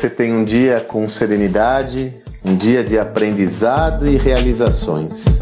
você tenha um dia com serenidade, um dia de aprendizado e realizações.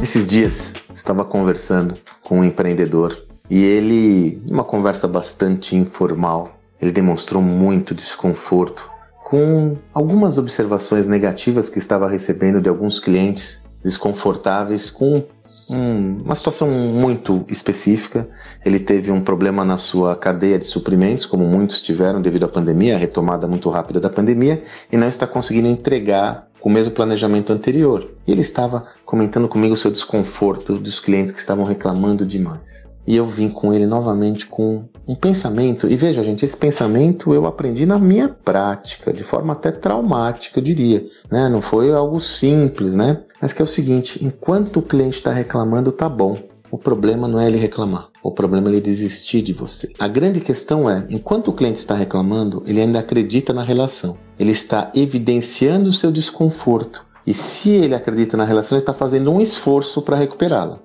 Esses dias estava conversando com um empreendedor e ele, numa conversa bastante informal, ele demonstrou muito desconforto com algumas observações negativas que estava recebendo de alguns clientes desconfortáveis com um, uma situação muito específica. Ele teve um problema na sua cadeia de suprimentos, como muitos tiveram devido à pandemia, a retomada muito rápida da pandemia, e não está conseguindo entregar com o mesmo planejamento anterior. E ele estava comentando comigo o seu desconforto dos clientes que estavam reclamando demais. E eu vim com ele novamente com um pensamento, e veja, gente, esse pensamento eu aprendi na minha prática, de forma até traumática, eu diria. Né? Não foi algo simples, né? Mas que é o seguinte: enquanto o cliente está reclamando, tá bom. O problema não é ele reclamar, o problema é ele desistir de você. A grande questão é, enquanto o cliente está reclamando, ele ainda acredita na relação. Ele está evidenciando o seu desconforto. E se ele acredita na relação, ele está fazendo um esforço para recuperá-la.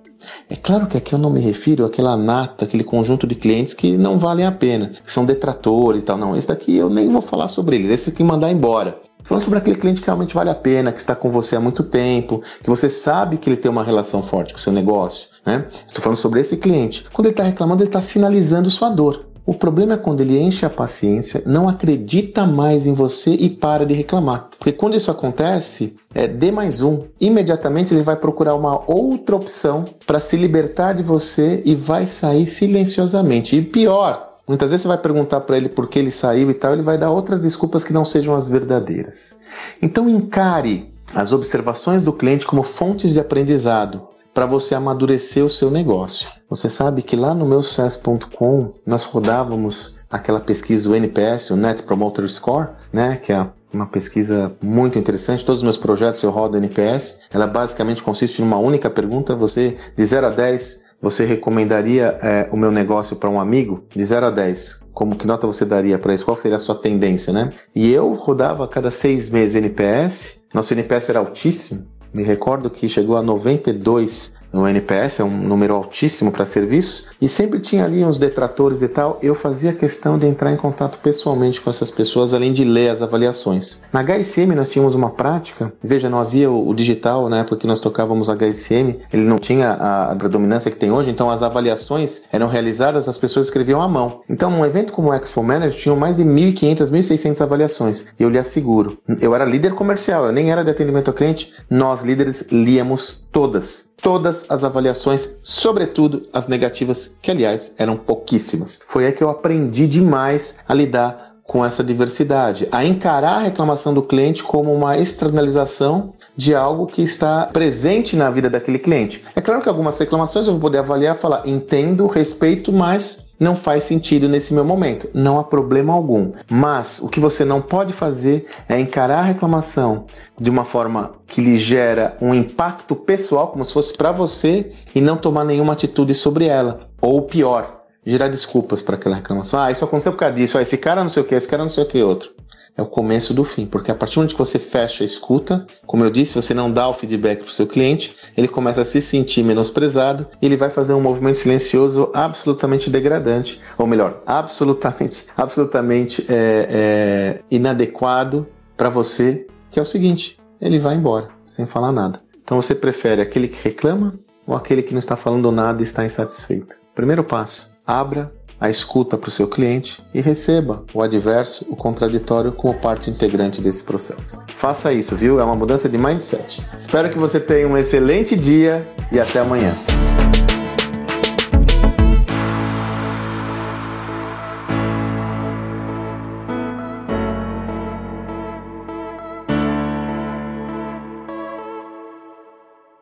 É claro que aqui eu não me refiro àquela nata, aquele conjunto de clientes que não valem a pena, que são detratores e tal. Não, esse daqui eu nem vou falar sobre eles, esse aqui mandar embora. Falando sobre aquele cliente que realmente vale a pena, que está com você há muito tempo, que você sabe que ele tem uma relação forte com o seu negócio. Né? Estou falando sobre esse cliente. Quando ele está reclamando, ele está sinalizando sua dor. O problema é quando ele enche a paciência, não acredita mais em você e para de reclamar. Porque quando isso acontece, é D mais um. Imediatamente ele vai procurar uma outra opção para se libertar de você e vai sair silenciosamente. E pior, Muitas vezes você vai perguntar para ele por que ele saiu e tal, ele vai dar outras desculpas que não sejam as verdadeiras. Então encare as observações do cliente como fontes de aprendizado para você amadurecer o seu negócio. Você sabe que lá no meu sucesso.com nós rodávamos aquela pesquisa o NPS, o Net Promoter Score, né, que é uma pesquisa muito interessante. Todos os meus projetos eu rodo NPS. Ela basicamente consiste em uma única pergunta, você de 0 a 10, você recomendaria é, o meu negócio para um amigo? De 0 a 10, como que nota você daria para isso? Qual seria a sua tendência, né? E eu rodava a cada seis meses NPS. Nosso NPS era altíssimo. Me recordo que chegou a 92 no NPS, é um número altíssimo para serviços, e sempre tinha ali uns detratores e tal. Eu fazia questão de entrar em contato pessoalmente com essas pessoas, além de ler as avaliações. Na HSM nós tínhamos uma prática, veja, não havia o, digital na época que nós tocávamos HSM, ele não tinha a, a predominância que tem hoje, então as avaliações eram realizadas, as pessoas escreviam à mão. Então, um evento como o Expo Manager tinha mais de 1.500, 1.600 avaliações, e eu lhe asseguro, eu era líder comercial, eu nem era de atendimento ao cliente, nós líderes líamos todas todas as avaliações, sobretudo as negativas, que aliás eram pouquíssimas. Foi aí que eu aprendi demais a lidar com essa diversidade, a encarar a reclamação do cliente como uma externalização de algo que está presente na vida daquele cliente. É claro que algumas reclamações eu vou poder avaliar, falar entendo, respeito, mas não faz sentido nesse meu momento. Não há problema algum. Mas o que você não pode fazer é encarar a reclamação de uma forma que lhe gera um impacto pessoal, como se fosse para você, e não tomar nenhuma atitude sobre ela. Ou pior, gerar desculpas para aquela reclamação. Ah, isso aconteceu por causa disso. Ah, esse cara não sei o que, esse cara não sei o que outro é o começo do fim, porque a partir que você fecha a escuta, como eu disse, você não dá o feedback para o seu cliente, ele começa a se sentir menosprezado e ele vai fazer um movimento silencioso absolutamente degradante, ou melhor, absolutamente, absolutamente é, é, inadequado para você, que é o seguinte: ele vai embora sem falar nada. Então você prefere aquele que reclama ou aquele que não está falando nada e está insatisfeito? Primeiro passo: abra a escuta para o seu cliente e receba o adverso, o contraditório como parte integrante desse processo. Faça isso, viu? É uma mudança de mindset. Espero que você tenha um excelente dia e até amanhã.